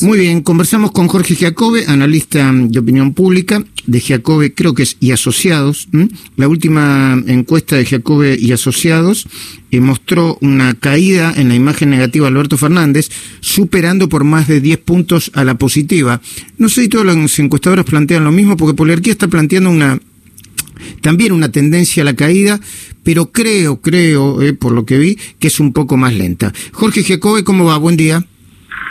Muy bien, conversamos con Jorge Giacobbe, analista de opinión pública de Giacobbe, creo que es y Asociados. La última encuesta de Giacobbe y Asociados eh, mostró una caída en la imagen negativa de Alberto Fernández, superando por más de 10 puntos a la positiva. No sé si todos los encuestadores plantean lo mismo, porque Polarquía está planteando una también una tendencia a la caída, pero creo, creo, eh, por lo que vi, que es un poco más lenta. Jorge Giacobbe, ¿cómo va? Buen día.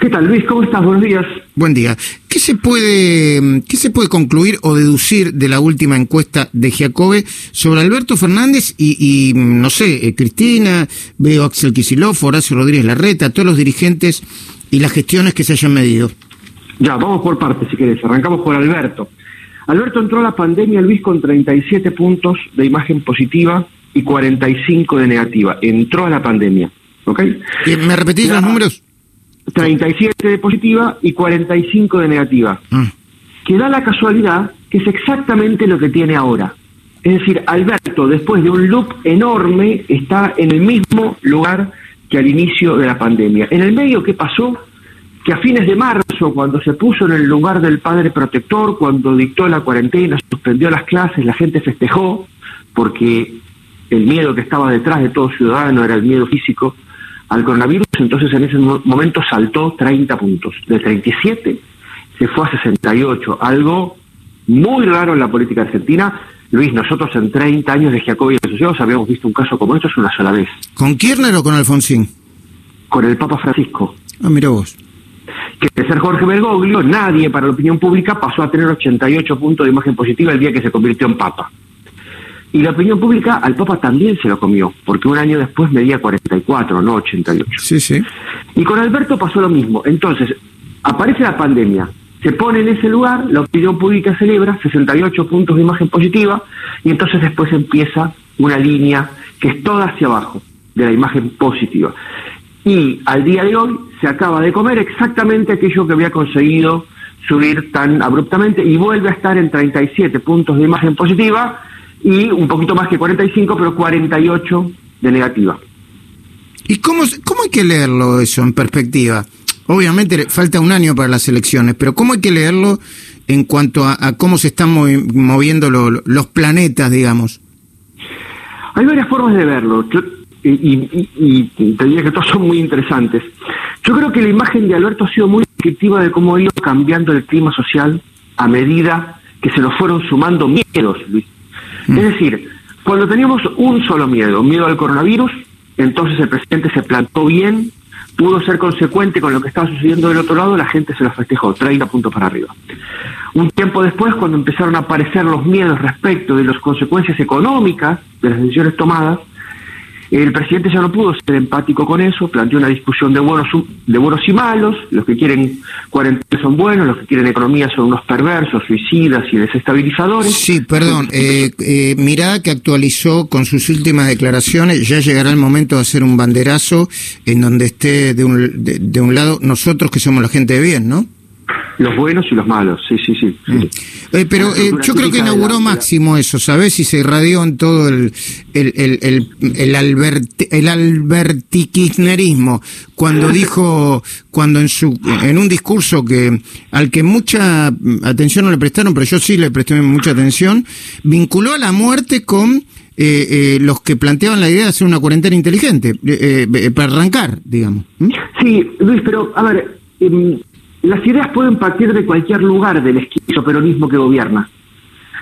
¿Qué tal, Luis? ¿Cómo estás? Buenos días. Buen día. ¿Qué se puede, qué se puede concluir o deducir de la última encuesta de Giacobbe sobre Alberto Fernández y, no sé, eh, Cristina, veo Axel Kicillof, Horacio Rodríguez Larreta, todos los dirigentes y las gestiones que se hayan medido? Ya, vamos por partes, si querés. Arrancamos por Alberto. Alberto entró a la pandemia, Luis, con 37 puntos de imagen positiva y 45 de negativa. Entró a la pandemia. ¿Ok? ¿Me repetís los números? 37 de positiva y 45 de negativa. Mm. Que da la casualidad que es exactamente lo que tiene ahora. Es decir, Alberto, después de un loop enorme, está en el mismo lugar que al inicio de la pandemia. En el medio, ¿qué pasó? Que a fines de marzo, cuando se puso en el lugar del padre protector, cuando dictó la cuarentena, suspendió las clases, la gente festejó, porque el miedo que estaba detrás de todo ciudadano era el miedo físico, al coronavirus, entonces en ese momento saltó 30 puntos. De 37 se fue a 68, algo muy raro en la política argentina. Luis, nosotros en 30 años de Jacobi y Asociados habíamos visto un caso como esto es una sola vez. ¿Con Kirchner o con Alfonsín? Con el Papa Francisco. Ah, mira vos. Que de ser Jorge Bergoglio, nadie para la opinión pública pasó a tener 88 puntos de imagen positiva el día que se convirtió en Papa. Y la opinión pública al Papa también se lo comió, porque un año después medía 44, no 88. Sí, sí. Y con Alberto pasó lo mismo. Entonces, aparece la pandemia, se pone en ese lugar, la opinión pública celebra 68 puntos de imagen positiva, y entonces después empieza una línea que es toda hacia abajo de la imagen positiva. Y al día de hoy se acaba de comer exactamente aquello que había conseguido subir tan abruptamente y vuelve a estar en 37 puntos de imagen positiva y un poquito más que 45, pero 48 de negativa. ¿Y cómo, cómo hay que leerlo eso en perspectiva? Obviamente falta un año para las elecciones, pero ¿cómo hay que leerlo en cuanto a, cómo se están moviendo los planetas, digamos? Hay varias formas de verlo, y, y, te diría que todas son muy interesantes. Yo creo que la imagen de Alberto ha sido muy descriptiva de cómo ha ido cambiando el clima social a medida que se nos fueron sumando miedos, Luis. Mm. Es decir, cuando teníamos un solo miedo, miedo al coronavirus, entonces el presidente se plantó bien, pudo ser consecuente con lo que estaba sucediendo del otro lado, la gente se lo festejó, 30 puntos para arriba. Un tiempo después, cuando empezaron a aparecer los miedos respecto de las consecuencias económicas de las decisiones tomadas, el presidente ya no pudo ser empático con eso, planteó una discusión de buenos, de buenos y malos, los que quieren cuarentena son buenos, los que quieren economía son unos perversos, suicidas y desestabilizadores. Sí, perdón, eh, eh, mirá que actualizó con sus últimas declaraciones, ya llegará el momento de hacer un banderazo en donde esté de un, de un lado nosotros que somos la gente de bien, ¿no? Los buenos y los malos, sí, sí, sí. Mm. Eh, pero eh, yo creo que inauguró máximo eso, ¿sabes? Y se irradió en todo el, el, el, el, el, albertikirchnerismo, cuando dijo, cuando en su, en un discurso que, al que mucha atención no le prestaron, pero yo sí le presté mucha atención, vinculó a la muerte con eh, los que planteaban la idea de hacer una cuarentena inteligente, para arrancar, digamos. Sí, Luis, pero a ver, em, las ideas pueden partir de cualquier lugar del esquizoperonismo que gobierna,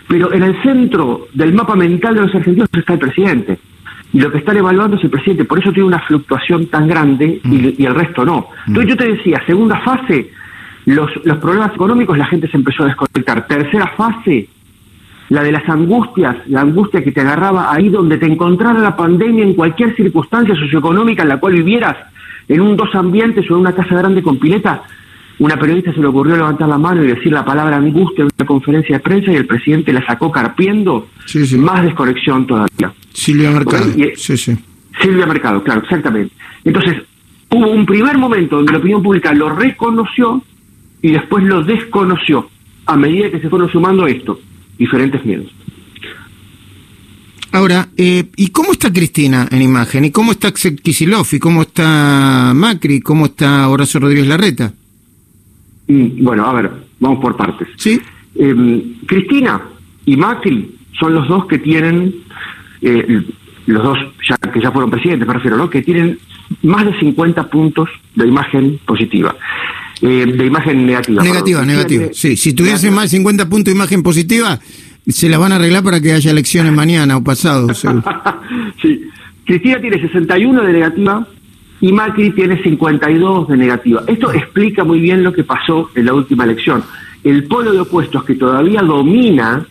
pero en el centro del mapa mental de los argentinos está el presidente. Y lo que están evaluando es el presidente, por eso tiene una fluctuación tan grande y, mm. el resto no. Entonces yo te decía, segunda fase, los, los problemas económicos, la gente se empezó a desconectar. Tercera fase, la de las angustias, la angustia que te agarraba ahí donde te encontrara la pandemia en cualquier circunstancia socioeconómica en la cual vivieras, en un dos ambientes o en una casa grande con pileta, una periodista se le ocurrió levantar la mano y decir la palabra angustia en una conferencia de prensa y el presidente la sacó carpiendo. Más desconexión todavía. Silvia Mercado. sí, sí. Silvia Mercado, claro, exactamente. Entonces, hubo un primer momento donde la opinión pública lo reconoció y después lo desconoció a medida que se fueron sumando esto, diferentes miedos. Ahora, eh, ¿y cómo está Cristina en imagen? ¿Y cómo está Kisilov? ¿Y cómo está Macri? ¿Cómo está Horacio Rodríguez Larreta? Bueno, a ver, vamos por partes. Sí. Em, Cristina y Macri son los dos que tienen, eh, los dos ya, que ya fueron presidentes, me refiero, ¿no? que tienen más de 50 puntos de imagen positiva. Eh, de imagen negativa. Negativa, negativa. Sí, si tuviesen más de 50 puntos de imagen positiva, se la van a arreglar para que haya elecciones mañana o pasado. sí. Cristina tiene 61 de negativa y Macri tiene 52 de negativa. Esto explica muy bien lo que pasó en la última elección. El polo de opuestos que todavía domina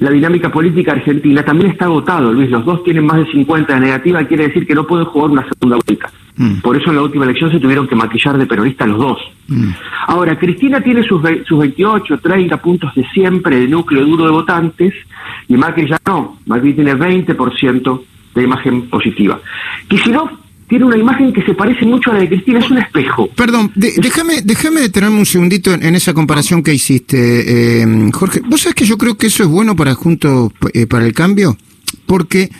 la dinámica política argentina también está agotado, Luis. Los dos tienen más de 50 de negativa, quiere decir que no pueden jugar una segunda vuelta. Mm. Por eso en la última elección se tuvieron que maquillar de peronistas los dos. Mm. Ahora, Cristina tiene sus, sus 28, 30 puntos de siempre de núcleo duro de votantes y Macri ya no. Macri tiene 20% de imagen positiva. Kicillof tiene una imagen que se parece mucho a la de Cristina, es un espejo. Perdón, déjame, déjame detenerme un segundito en, esa comparación que hiciste, eh, Jorge. ¿Vos sabés que yo creo que eso es bueno para Juntos eh, para el Cambio? Porque,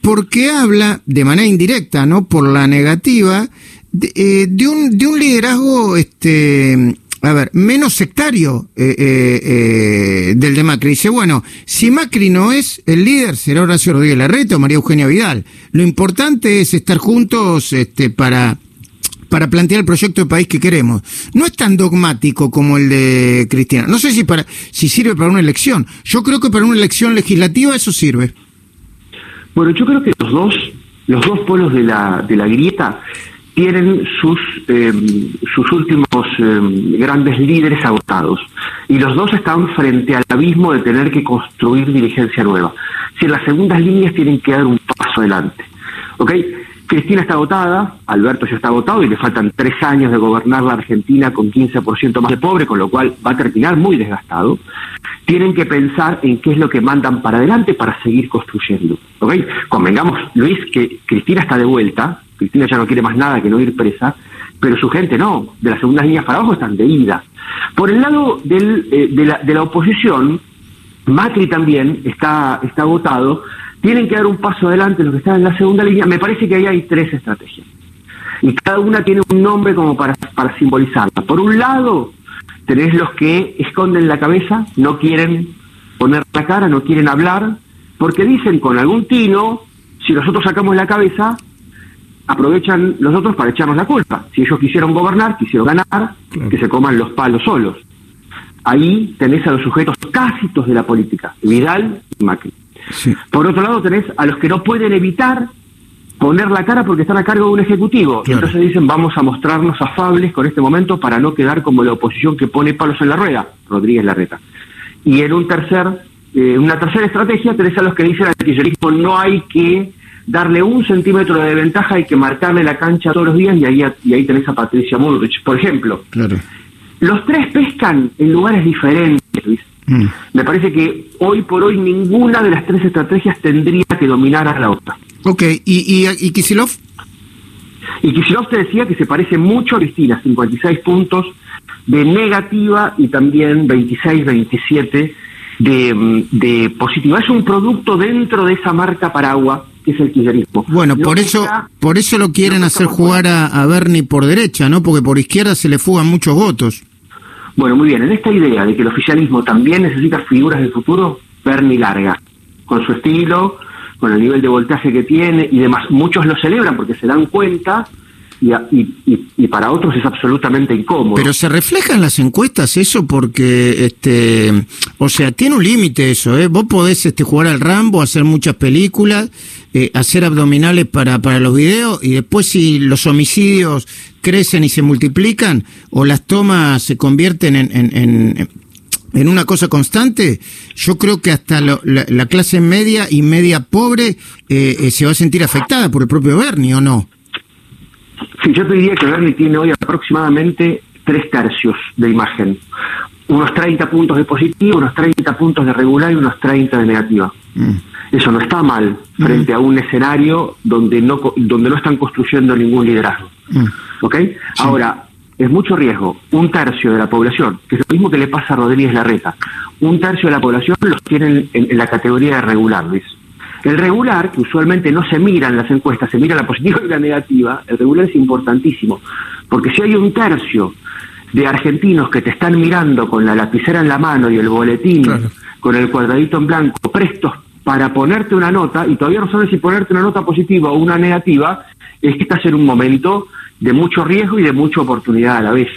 porque habla de manera indirecta, ¿no? Por la negativa, de, eh, de, un, de un liderazgo este, a ver, menos sectario eh, eh, eh, del de Macri. Dice, bueno, si Macri no es el líder, será Horacio Rodríguez Larreta o María Eugenia Vidal. Lo importante es estar juntos este, para, para plantear el proyecto de país que queremos. No es tan dogmático como el de Cristina. No sé si, para, si sirve para una elección. Yo creo que para una elección legislativa eso sirve. Bueno, yo creo que los dos, los dos polos de la, de la grieta tienen sus, em, sus últimos em, grandes líderes agotados. Y los dos están frente al abismo de tener que construir dirigencia nueva. Si en las segundas líneas tienen que dar un paso adelante. ¿Ok? Cristina está agotada, Alberto ya está agotado y le faltan tres años de gobernar la Argentina con 15% más de pobre, con lo cual va a terminar muy desgastado. Tienen que pensar en qué es lo que mandan para adelante para seguir construyendo. ¿ok? Convengamos, Luis, que Cristina está de vuelta, Cristina ya no quiere más nada que no ir presa, pero su gente no, de las segundas líneas para abajo están de ida. Por el lado del, eh, de, la, de la oposición, Macri también está, está agotado, tienen que dar un paso adelante los que están en la segunda línea. Me parece que ahí hay tres estrategias. Y cada una tiene un nombre como para, para simbolizarla. Por un lado, tenés los que esconden la cabeza, no quieren poner la cara, no quieren hablar, porque dicen con algún tino, si nosotros sacamos la cabeza, aprovechan los otros para echarnos la culpa. Si ellos quisieron gobernar, quisieron ganar, que se coman los palos solos. Ahí tenés a los sujetos tácitos de la política, Vidal y Macri. Por otro lado tenés a los que no pueden evitar poner la cara porque están a cargo de un ejecutivo. Entonces dicen, vamos a mostrarnos afables con este momento para no quedar como la oposición que pone palos en la rueda, Rodríguez Larreta. Y en un tercer, eh, una tercera estrategia tenés a los que dicen al kirchnerismo no hay que darle un centímetro de ventaja, hay que marcarle la cancha todos los días y ahí, y ahí tenés a Patricia Bullrich, por ejemplo. Claro. Los tres pescan en lugares diferentes, Luis. Mm. Me parece que hoy por hoy ninguna de las tres estrategias tendría que dominar a la otra. Ok, ¿y, y, y Kisilov? Y Kisilov te decía que se parece mucho a Cristina, 56 puntos de negativa y también 26, 27 de, de positiva. Es un producto dentro de esa marca paraguas que es el kirchnerismo. Bueno, por eso, por eso lo quieren hacer jugar a, a, Bernie por derecha, ¿no? Porque por izquierda se le fugan muchos votos. Bueno, muy bien, en esta idea de que el oficialismo también necesita figuras del futuro, Bernie larga, con su estilo, con el nivel de voltaje que tiene y demás. Muchos lo celebran porque se dan cuenta y, para otros es absolutamente incómodo. Pero se refleja en las encuestas eso porque, este, o sea, tiene un límite eso, ¿eh? Vos podés este, jugar al Rambo, hacer muchas películas, eh, hacer abdominales para, para los videos y después si los homicidios crecen y se multiplican o las tomas se convierten en, en, en, una cosa constante, yo creo que hasta la, clase media y media pobre eh, eh, se va a sentir afectada por el propio Bernie, ¿o no? Sí, yo te diría que Bernie tiene hoy aproximadamente tres tercios de imagen. Unos 30 puntos de positivo, unos 30 puntos de regular y unos 30 de negativa. Mm. Eso no está mal frente mm. a un escenario donde no, donde no están construyendo ningún liderazgo. Mm. ¿Ok? Ahora, es mucho riesgo. Un tercio de la población, que es lo mismo que le pasa a Rodríguez Larreta, un tercio de la población los tienen en, la categoría de regular, Luis. El regular, que usualmente no se mira en las encuestas, se mira la positiva y la negativa, el regular es importantísimo, porque si hay un tercio de argentinos que te están mirando con la lapicera en la mano y el boletín con el cuadradito en blanco, prestos para ponerte una nota, y todavía no sabes si ponerte una nota positiva o una negativa, es que estás en un momento de mucho riesgo y de mucha oportunidad a la vez.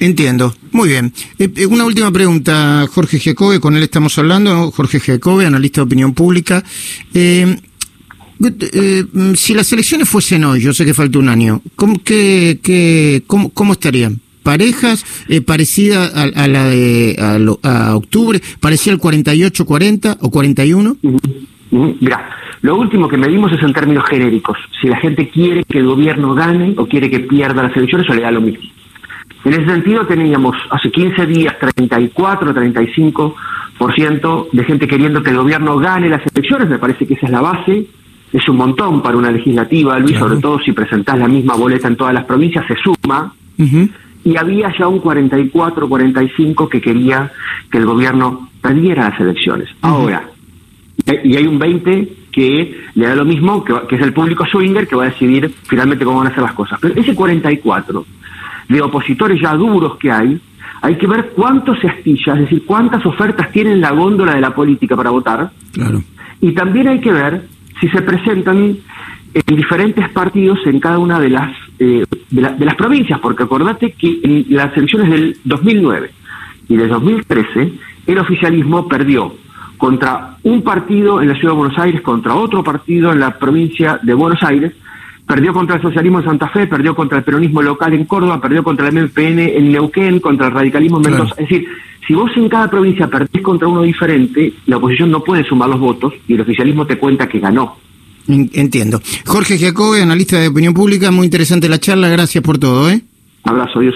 Entiendo. Muy bien. Eh, eh, una última pregunta, Jorge Jacobe, con él estamos hablando, Jorge Jacobe, analista de opinión pública. Eh, si las elecciones fuesen hoy, yo sé que falta un año, ¿cómo, qué, cómo, cómo estarían? parejas parecida a, la de a, octubre, parecía el 48-40 o 41? Mira, lo último que medimos es en términos genéricos. Si la gente quiere que el gobierno gane o quiere que pierda las elecciones o le da lo mismo. En ese sentido teníamos hace 15 días 34, 35% de gente queriendo que el gobierno gane las elecciones, me parece que esa es la base, es un montón para una legislativa, Luis, sobre todo si presentás la misma boleta en todas las provincias, se suma. Y había ya un 44, 45 que quería que el gobierno perdiera las elecciones. Ahora, y hay un 20 que le da lo mismo, que, que, es el público swinger, que va a decidir finalmente cómo van a ser las cosas. Pero ese 44 de opositores ya duros que hay, hay que ver cuánto se astilla, es decir, cuántas ofertas tiene la góndola de la política para votar. Claro. Y también hay que ver si se presentan en diferentes partidos en cada una de las eh, de, las provincias, porque acordate que en las elecciones del 2009 y del 2013 el oficialismo perdió contra un partido en la ciudad de Buenos Aires, contra otro partido en la provincia de Buenos Aires, perdió contra el socialismo en Santa Fe, perdió contra el peronismo local en Córdoba, perdió contra el MPN en Neuquén, contra el radicalismo en Mendoza. Es decir, si vos en cada provincia perdés contra uno diferente, la oposición no puede sumar los votos y el oficialismo te cuenta que ganó. Entiendo. Jorge Jacobe, analista de opinión pública, muy interesante la charla, gracias por todo. ¿eh? Abrazo, Dios.